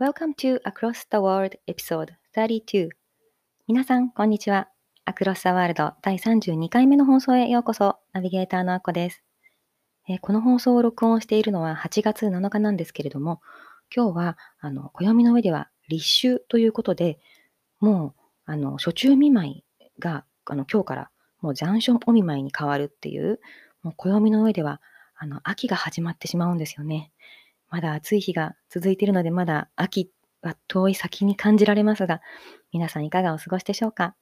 Welcome to Across the World Episode 32皆さん、こんにちは。Across the World 第32回目の放送へようこそ。ナビゲーターのあこです、えー、この放送を録音しているのは8月7日なんですけれども、今日は、あの、暦の上では立秋ということで、もう、あの、初中見舞いが、あの、今日からもう残暑お見舞いに変わるっていう、もう暦の上では、あの、秋が始まってしまうんですよね。まだ暑い日が続いているので、まだ秋は遠い先に感じられますが、皆さんいかがお過ごしでしょうか、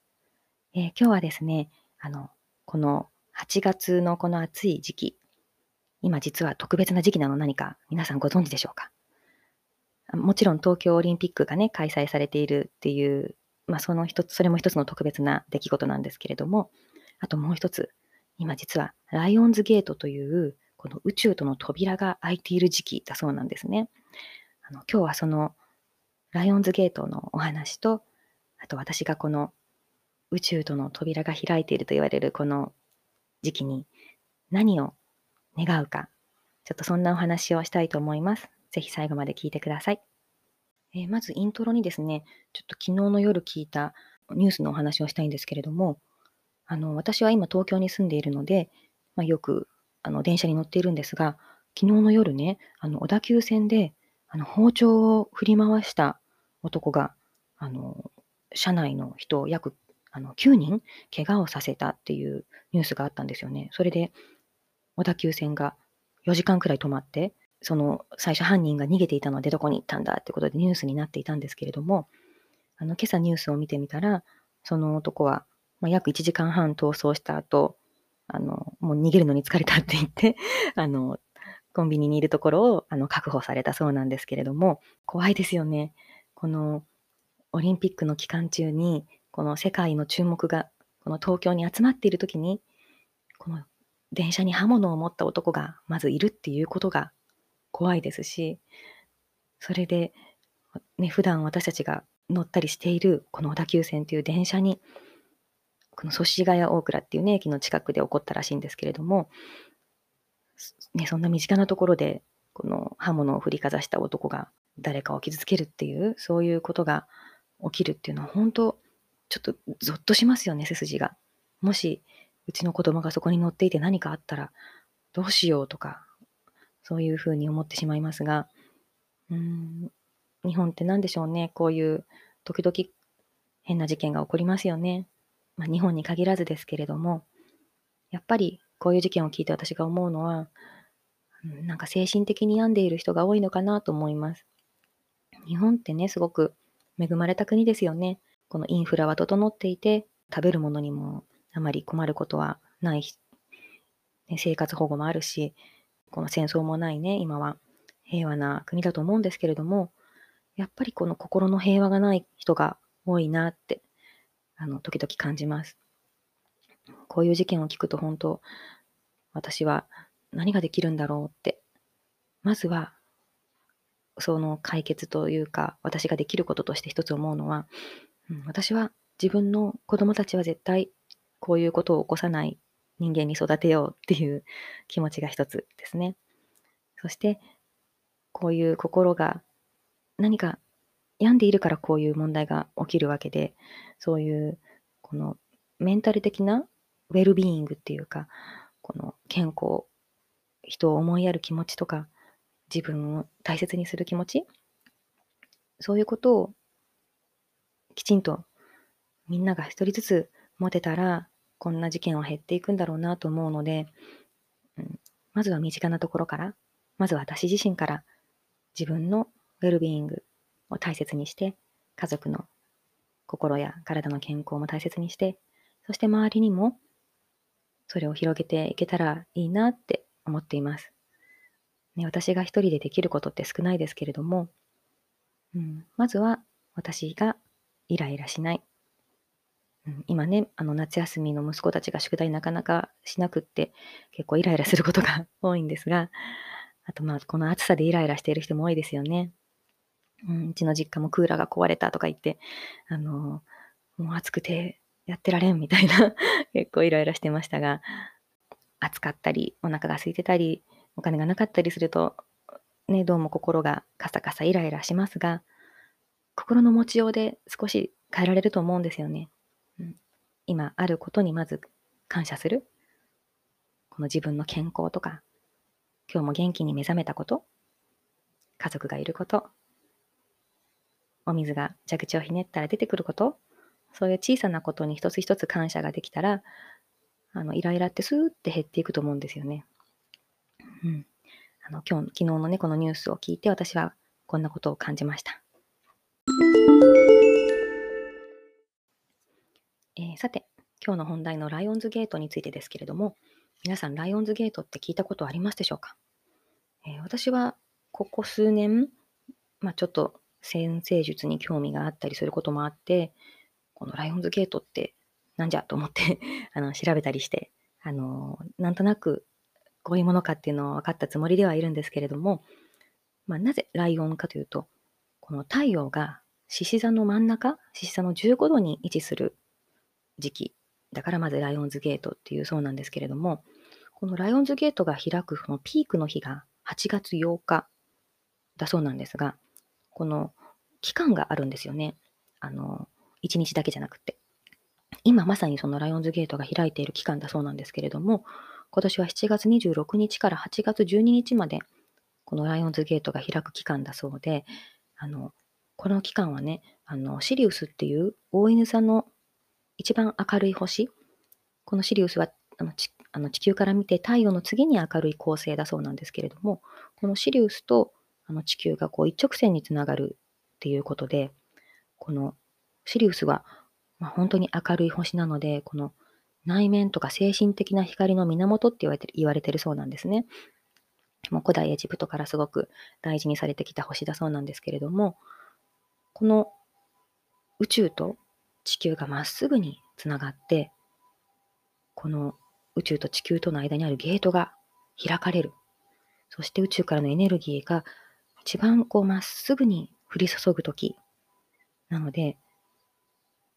えー、今日はですね、あの、この8月のこの暑い時期、今実は特別な時期なの何か皆さんご存知でしょうか？もちろん東京オリンピックがね、開催されているっていう、まあその一つ、それも一つの特別な出来事なんですけれども、あともう一つ、今実はライオンズゲートというこの宇宙との扉が開いている時期だそうなんですね。あの今日はそのライオンズゲートのお話と、あと私がこの宇宙との扉が開いていると言われるこの時期に何を願うか、ちょっとそんなお話をしたいと思います。ぜひ最後まで聞いてください。えー、まずイントロにですね、ちょっと昨日の夜聞いたニュースのお話をしたいんですけれども、あの私は今東京に住んでいるので、まあ、よくあの電車に乗っているんですが、昨日の夜ね、あの小田急線であの包丁を振り回した男が、あの車内の人を約あの9人怪我をさせたっていうニュースがあったんですよね。それで小田急線が4時間くらい止まって、その最初犯人が逃げていたのでどこに行ったんだってことでニュースになっていたんですけれども、あの今朝ニュースを見てみたら、その男は、まあ、約1時間半逃走した後、あの、もう逃げるのに疲れたって言って、あの、コンビニにいるところをあの確保されたそうなんですけれども、怖いですよね。このオリンピックの期間中に、この世界の注目が、この東京に集まっているときに、この電車に刃物を持った男がまずいるっていうことが怖いですし、それで、ね、普段私たちが乗ったりしているこの小田急線という電車にこの祖師ヶ谷大倉っていうね、駅の近くで起こったらしいんですけれども、ね、そんな身近なところで、この刃物を振りかざした男が誰かを傷つけるっていう、そういうことが起きるっていうのは、本当、ちょっとゾッとしますよね、背筋が。もし、うちの子供がそこに乗っていて何かあったら、どうしようとか、そういうふうに思ってしまいますが、うん、日本って何でしょうね、こういう時々変な事件が起こりますよね。まあ、日本に限らずですけれども、やっぱりこういう事件を聞いて私が思うのは、なんか精神的に病んでいる人が多いのかなと思います。日本ってね、すごく恵まれた国ですよね。このインフラは整っていて、食べるものにもあまり困ることはない、ね、生活保護もあるし、この戦争もないね、今は平和な国だと思うんですけれども、やっぱりこの心の平和がない人が多いなってあの、時々感じます。こういう事件を聞くと本当、私は何ができるんだろうって、まずは、その解決というか、私ができることとして一つ思うのは、うん、私は自分の子供たちは絶対こういうことを起こさない人間に育てようっていう 気持ちが一つですね。そして、こういう心が何か病んでいるからこういう問題が起きるわけで、そういうこのメンタル的なウェルビーイングっていうか、この健康、人を思いやる気持ちとか、自分を大切にする気持ち、そういうことをきちんとみんなが一人ずつ持てたら、こんな事件は減っていくんだろうなと思うので、まずは身近なところから、まず私自身から自分のウェルビーイング、を大切にして、家族の心や体の健康も大切にして、そして周りにもそれを広げていけたらいいなって思っています。ね、私が一人でできることって少ないですけれども、うん、まずは私がイライラしない。うん、今ね、あの夏休みの息子たちが宿題なかなかしなくって、結構イライラすることが多いんですが、あとまあ、この暑さでイライラしている人も多いですよね。うん、うちの実家もクーラーが壊れたとか言って、あの、もう暑くてやってられんみたいな 結構イライラしてましたが、暑かったり、お腹が空いてたり、お金がなかったりすると、ね、どうも心がカサカサイライラしますが、心の持ちようで少し変えられると思うんですよね。うん、今あることにまず感謝する。この自分の健康とか、今日も元気に目覚めたこと、家族がいること、お水が蛇口をひねったら出てくること、そういう小さなことに一つ一つ感謝ができたら、あの、イライラってスーって減っていくと思うんですよね。うん。あの、今日、昨日のね、このニュースを聞いて私はこんなことを感じました。えー、さて、今日の本題のライオンズゲートについてですけれども、皆さん、ライオンズゲートって聞いたことありますでしょうか、えー、私は、ここ数年、まあ、ちょっと先生術に興味があったりすることもあって、このライオンズゲートってなんじゃと思って あの調べたりして、あのなんとなくこういうものかっていうのを分かったつもりではいるんですけれども、まあ、なぜライオンかというと、この太陽が獅子座の真ん中、獅子座の15度に位置する時期。だからまずライオンズゲートっていうそうなんですけれども、このライオンズゲートが開くそのピークの日が8月8日だそうなんですが、この期間があるんですよね。あの、1日だけじゃなくて。今まさにそのライオンズゲートが開いている期間だそうなんですけれども、今年は7月26日から8月12日まで、このライオンズゲートが開く期間だそうで、あの、この期間はね、あの、シリウスっていう大犬座の一番明るい星、このシリウスはあの地あの地球から見て太陽の次に明るい恒星だそうなんですけれども、このシリウスとあの地球がこう一直線につながるっていうことで、このシリウスは、まあ、本当に明るい星なので、この内面とか精神的な光の源って言われてる言われてるそうなんですね。もう古代エジプトからすごく大事にされてきた星だそうなんですけれども、この宇宙と地球がまっすぐにつながって、この宇宙と地球との間にあるゲートが開かれる。そして宇宙からのエネルギーが一番こうまっすぐに降り注ぐとき。なので、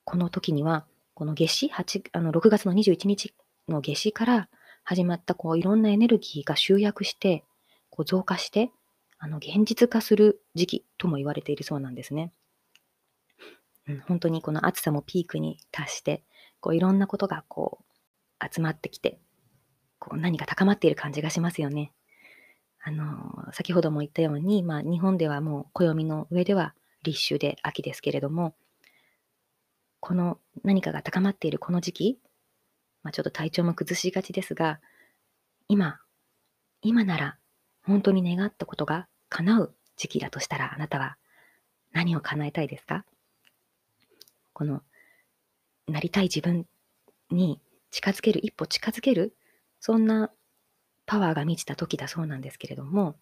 この時には、この夏至8あの6月の21日の夏至から始まったこういろんなエネルギーが集約して、こう増加して、あの現実化する時期とも言われているそうなんですね。うん、本当にこの暑さもピークに達して、こういろんなことがこう集まってきて、こう何か高まっている感じがしますよね。あの、先ほども言ったように、まあ日本ではもう暦の上では立秋で秋ですけれども、この何かが高まっているこの時期、まあ、ちょっと体調も崩しがちですが、今、今なら本当に願ったことが叶う時期だとしたら、あなたは何を叶えたいですか？この、なりたい自分に近づける、一歩近づける、そんなパワーが満ちた時だそうなんですけれども、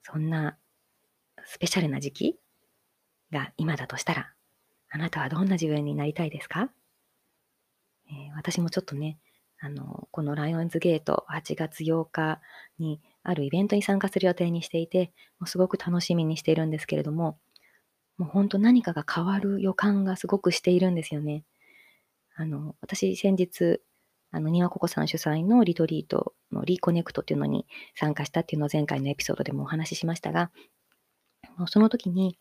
そんなスペシャルな時期が今だとしたら、あなたはどんな自分になりたいですか、えー、私もちょっとね、あの、このライオンズゲート8月8日にあるイベントに参加する予定にしていて、もうすごく楽しみにしているんですけれども、もう本当何かが変わる予感がすごくしているんですよね。あの、私先日、あの、庭ココさん主催のリトリートのリコネクトっていうのに参加したっていうのを前回のエピソードでもお話ししましたが、その時に、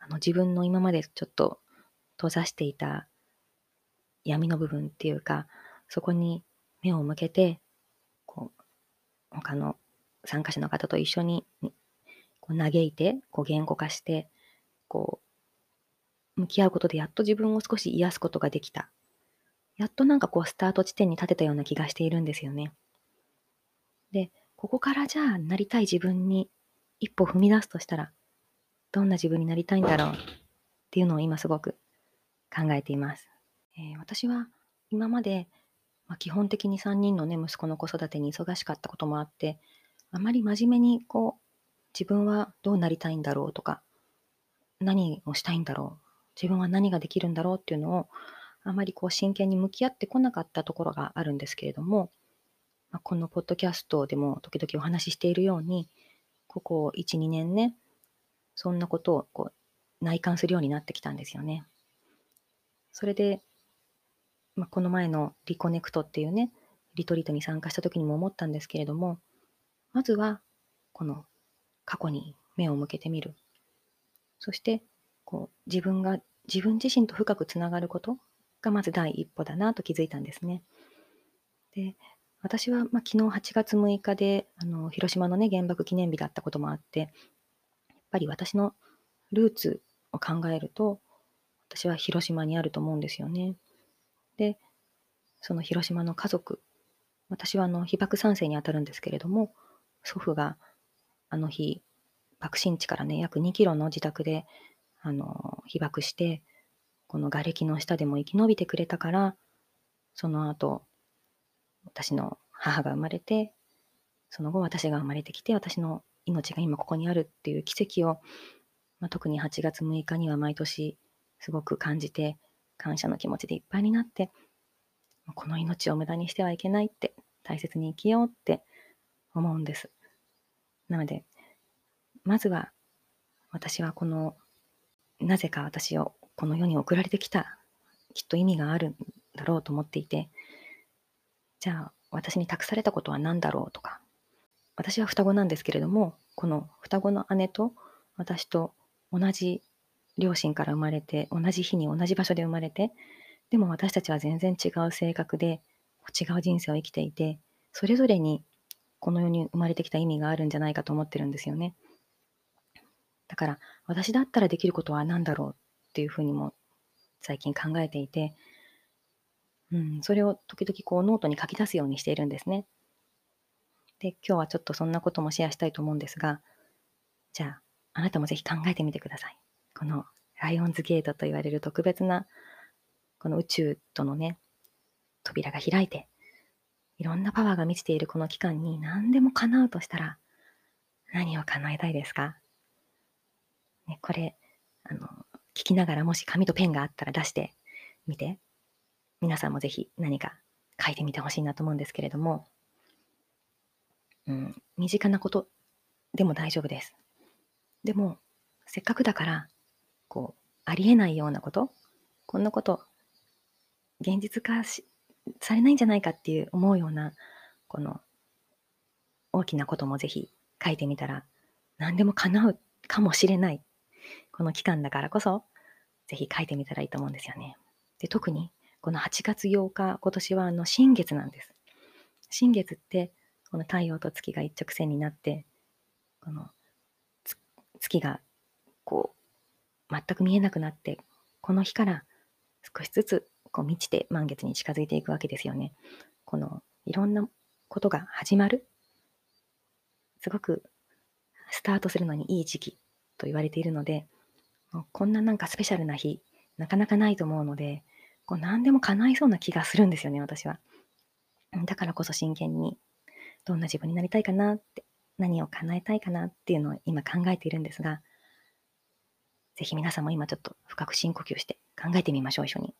あの自分の今までちょっと閉ざしていた闇の部分っていうか、そこに目を向けて、こう、他の参加者の方と一緒にこう嘆いて、こう言語化して、こう、向き合うことでやっと自分を少し癒すことができた。やっとなんかこうスタート地点に立てたような気がしているんですよね。で、ここからじゃあなりたい自分に一歩踏み出すとしたら、どんな自分になりたいんだろうっていうのを今すごく考えています。えー、私は今まで、まあ、基本的に3人のね、息子の子育てに忙しかったこともあって、あまり真面目にこう、自分はどうなりたいんだろうとか、何をしたいんだろう自分は何ができるんだろうっていうのをあまりこう真剣に向き合ってこなかったところがあるんですけれども、まあ、このポッドキャストでも時々お話ししているようにここ1、2年ねそんなことをこう内観するようになってきたんですよね。それで、まあ、この前のリコネクトっていうねリトリートに参加した時にも思ったんですけれどもまずはこの過去に目を向けてみるそしてこう自分が自分自身と深くつながることがまず第一歩だなと気づいたんですね。で私は、まあ、昨日8月6日であの広島の、ね、原爆記念日だったこともあってやっぱり私のルーツを考えると私は広島にあると思うんですよね。でその広島の家族私はあの被爆3世にあたるんですけれども祖父があの日爆心地からね約2キロの自宅であの、被爆して、この瓦礫の下でも生き延びてくれたから、その後、私の母が生まれて、その後私が生まれてきて、私の命が今ここにあるっていう奇跡を、まあ、特に8月6日には毎年すごく感じて、感謝の気持ちでいっぱいになって、この命を無駄にしてはいけないって、大切に生きようって思うんです。なので、まずは私はこのなぜか私をこの世に送られてきた、きっと意味があるんだろうと思っていて、じゃあ私に託されたことは何だろうとか、私は双子なんですけれども、この双子の姉と私と同じ両親から生まれて、同じ日に同じ場所で生まれて、でも私たちは全然違う性格で、違う人生を生きていて、それぞれにこの世に生まれてきた意味があるんじゃないかと思ってるんですよね。だから私だったらできることは何だろうっていうふうにも最近考えていて、うん、それを時々こうノートに書き出すようにしているんですね。で、今日はちょっとそんなこともシェアしたいと思うんですが、じゃあ、あなたもぜひ考えてみてください。このライオンズゲートと言われる特別な、この宇宙とのね、扉が開いて、いろんなパワーが満ちているこの期間に何でも叶うとしたら、何を叶えたいですか？ね、これ、あの、聞きながらもし紙とペンがあったら出してみて、皆さんもぜひ何か書いてみてほしいなと思うんですけれども、うん、身近なことでも大丈夫です。でも、せっかくだから、こう、ありえないようなこと、こんなこと、現実化しされないんじゃないかっていう思うような、この、大きなこともぜひ書いてみたら、何でも叶うかもしれない。この期間だからこそ、ぜひ書いてみたらいいと思うんですよね。で特に、この8月8日、今年はあの新月なんです。新月って、この太陽と月が一直線になって、この月がこう、全く見えなくなって、この日から少しずつこう満ちて満月に近づいていくわけですよね。このいろんなことが始まる。すごくスタートするのにいい時期と言われているので、こんななんかスペシャルな日、なかなかないと思うので、こう何でも叶いそうな気がするんですよね、私は。だからこそ真剣に、どんな自分になりたいかなって、何を叶えたいかなっていうのを今考えているんですが、ぜひ皆さんも今ちょっと深く深呼吸して考えてみましょう、一緒に。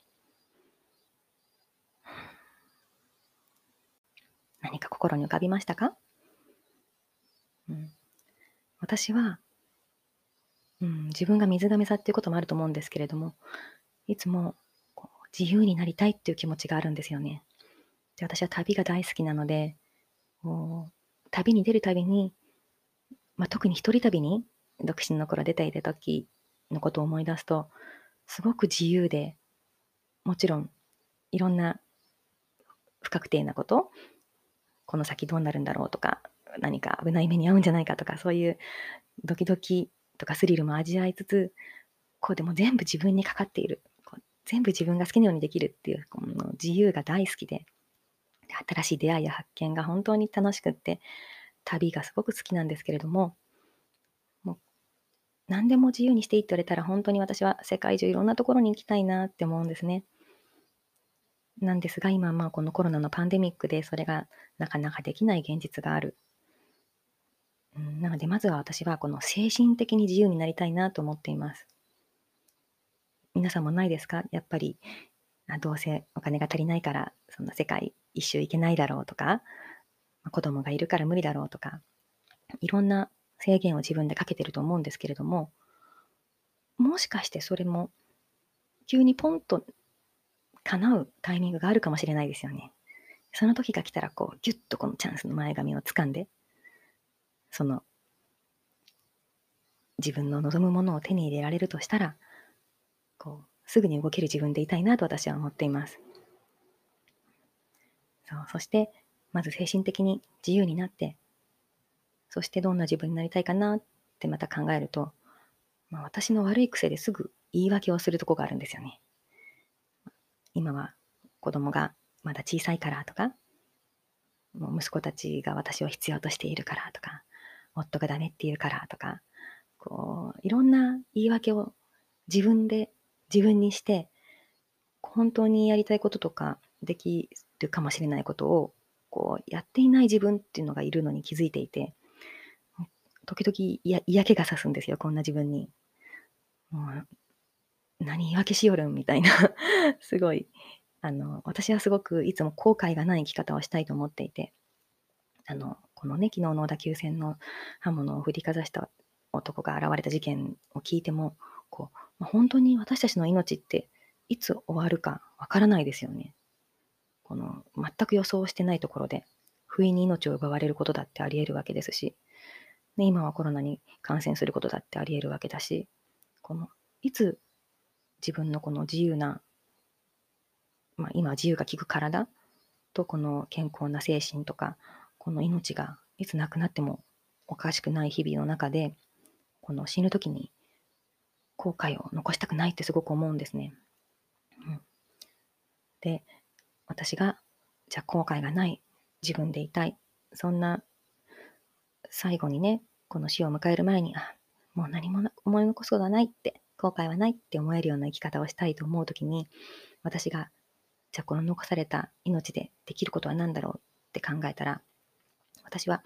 何か心に浮かびましたか、うん、私はうん、自分が水亀座っていうこともあると思うんですけれども、いつもこう自由になりたいっていう気持ちがあるんですよね。で私は旅が大好きなので、もう旅に出るたびに、まあ、特に一人旅に独身の頃出ていた時のことを思い出すと、すごく自由で、もちろんいろんな不確定なこと、この先どうなるんだろうとか、何か危ない目に遭うんじゃないかとか、そういうドキドキとかスリルも味わいつつ、こうでも全部自分にかかっている。全部自分が好きなようにできるっていうこの自由が大好きで、新しい出会いや発見が本当に楽しくって、旅がすごく好きなんですけれども、もう何でも自由にしていいって言われたら本当に私は世界中いろんなところに行きたいなって思うんですね。なんですが今まあこのコロナのパンデミックでそれがなかなかできない現実がある。なので、まずは私はこの精神的に自由になりたいなと思っています。皆さんもないですか？やっぱり、あどうせお金が足りないから、そんな世界一周行けないだろうとか、子供がいるから無理だろうとか、いろんな制限を自分でかけてると思うんですけれども、もしかしてそれも急にポンと叶うタイミングがあるかもしれないですよね。その時が来たら、こう、ギュッとこのチャンスの前髪を掴んで、その、自分の望むものを手に入れられるとしたら、こう、すぐに動ける自分でいたいなと私は思っています。そう、そして、まず精神的に自由になって、そしてどんな自分になりたいかなってまた考えると、まあ、私の悪い癖ですぐ言い訳をするとこがあるんですよね。今は子供がまだ小さいからとか、もう息子たちが私を必要としているからとか、夫がダメって言うからとか、こう、いろんな言い訳を自分で自分にして、本当にやりたいこととかできるかもしれないことをこうやっていない自分っていうのがいるのに気づいていて、時々嫌嫌気がさすんですよ、こんな自分に。もう何言い訳しよるんみたいな すごい、あの、私はすごくいつも後悔がない生き方をしたいと思っていて、あの、このね、昨日の小田急線の刃物を振りかざした男が現れた事件を聞いても、こう、まあ、本当に私たちの命っていつ終わるかわからないですよね。この全く予想してないところで、不意に命を奪われることだってあり得るわけですし、ね、今はコロナに感染することだってあり得るわけだし、このいつ自分のこの自由な、まあ、今自由が利く体とこの健康な精神とか、この命がいつ亡くなってもおかしくない日々の中で、この死ぬ時に後悔を残したくないってすごく思うんですね。うん、で、私が、じゃあ後悔がない自分でいたい。そんな最後にね、この死を迎える前に、あ、もう何も思い残すことはないって、後悔はないって思えるような生き方をしたいと思うときに、私が、じゃあこの残された命でできることは何だろうって考えたら、私は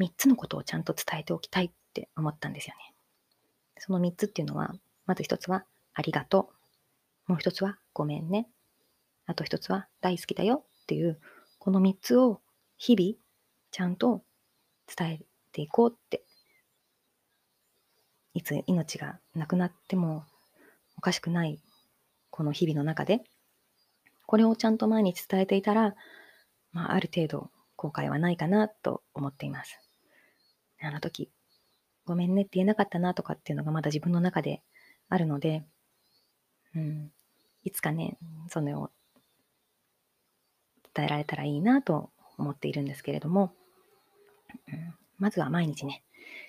3つのことをちゃんと伝えておきたいっって思ったんですよね。その3つっていうのは、まず1つは、ありがとう。もう1つは、ごめんね。あと1つは、大好きだよっていう、この3つを日々、ちゃんと伝えていこうって、いつ命がなくなってもおかしくないこの日々の中で、これをちゃんと毎日伝えていたら、まあ、ある程度後悔はないかなと思っています。あの時、ごめんねって言えなかったなとかっていうのがまだ自分の中であるので、うん、いつかね、それを伝えられたらいいなと思っているんですけれども、うん、まずは毎日ね、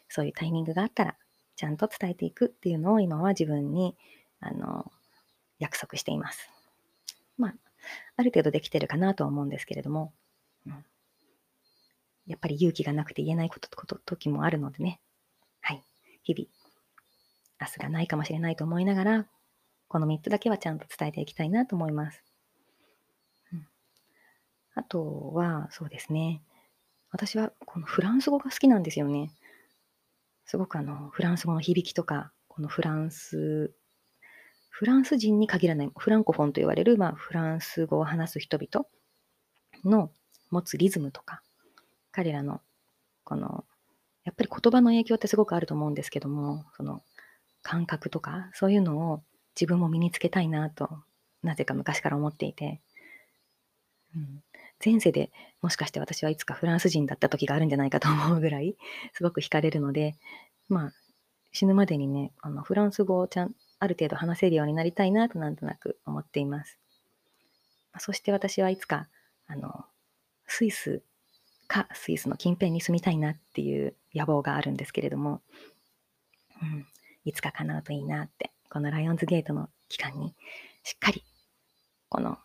そういうタイミングがあったら、ちゃんと伝えていくっていうのを今は自分に、あの、約束しています。まあ、ある程度できてるかなとは思うんですけれども、うん、やっぱり勇気がなくて言えないことこと時もあるのでね、日々、明日がないかもしれないと思いながら、この3つだけはちゃんと伝えていきたいなと思います。あとは、そうですね、私はこのフランス語が好きなんですよね。すごくあの、フランス語の響きとか、このフランス、フランス人に限らない、フランコフォンと言われる、まあ、フランス語を話す人々の持つリズムとか、彼らの、この、やっぱり言葉の影響ってすごくあると思うんですけども、その感覚とか、そういうのを自分も身につけたいなと、なぜか昔から思っていて、うん、前世でもしかして私はいつかフランス人だった時があるんじゃないかと思うぐらい、すごく惹かれるので、まあ、死ぬまでにね、あのフランス語をちゃんある程度話せるようになりたいなとなんとなく思っています。そして私はいつか、あの、スイスかスイスの近辺に住みたいなっていう野望があるんですけれども、うん、いつか叶うといいなって、このライオンズゲートの期間にしっかりこの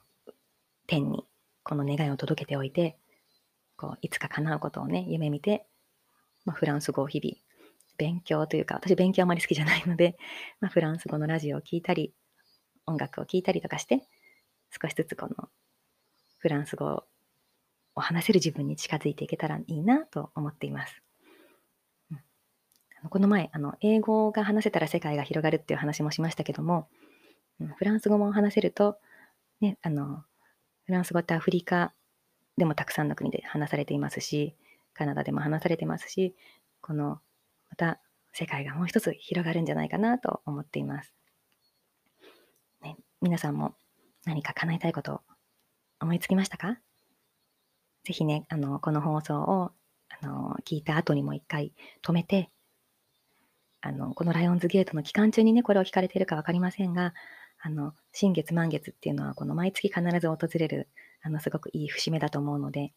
天にこの願いを届けておいて、こういつか叶うことをね、夢見て、まあ、フランス語を日々勉強というか、私勉強あまり好きじゃないので、まあ、フランス語のラジオを聴いたり、音楽を聴いたりとかして、少しずつこのフランス語を話せる自分に近づいていけたらいいなと思っています。この前あの、英語が話せたら世界が広がるっていう話もしましたけども、フランス語も話せると、ね、あの、フランス語ってアフリカでもたくさんの国で話されていますし、カナダでも話されてますし、この、また世界がもう一つ広がるんじゃないかなと思っています。ね、皆さんも何か叶えたいこと思いつきましたか？ぜひね、あの、この放送を、あの、聞いた後にも一回止めて、あの、このライオンズゲートの期間中にね、これを聞かれてるかわかりませんが、あの、新月満月っていうのは、この毎月必ず訪れる、あの、すごくいい節目だと思うので、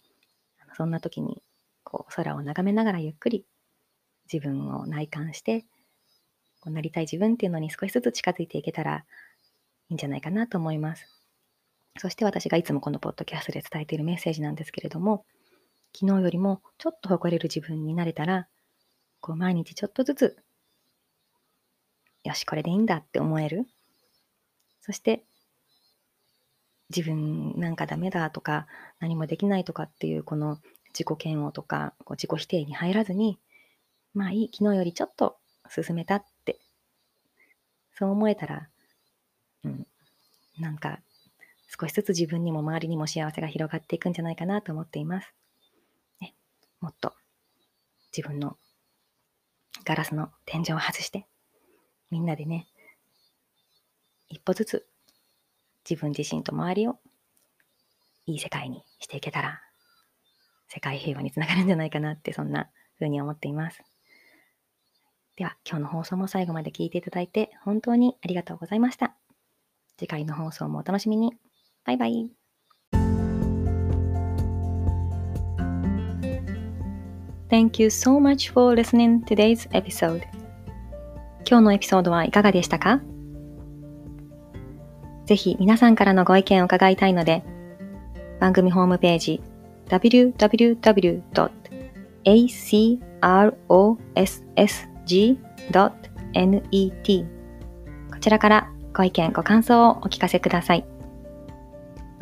あのそんな時に、こう、空を眺めながらゆっくり自分を内観して、こうなりたい自分っていうのに少しずつ近づいていけたらいいんじゃないかなと思います。そして私がいつもこのポッドキャストで伝えているメッセージなんですけれども、昨日よりもちょっと誇れる自分になれたら、こう毎日ちょっとずつ、よし、これでいいんだって思える。そして、自分なんかダメだとか、何もできないとかっていうこの自己嫌悪とか、こう自己否定に入らずに、まあいい、昨日よりちょっと進めたって、そう思えたら、うん、なんか少しずつ自分にも周りにも幸せが広がっていくんじゃないかなと思っています。ね、もっと自分のガラスの天井を外して、みんなでね、一歩ずつ自分自身と周りをいい世界にしていけたら、世界平和につながるんじゃないかなって、そんな風に思っています。では、今日の放送も最後まで聞いていただいて本当にありがとうございました。次回の放送もお楽しみに。バイバイ。Thank you so much for listening today's episode. 今日のエピソードはいかがでしたか？ぜひ皆さんからのご意見を伺いたいので、番組ホームページ www.acrossg.net こちらからご意見、ご感想をお聞かせください。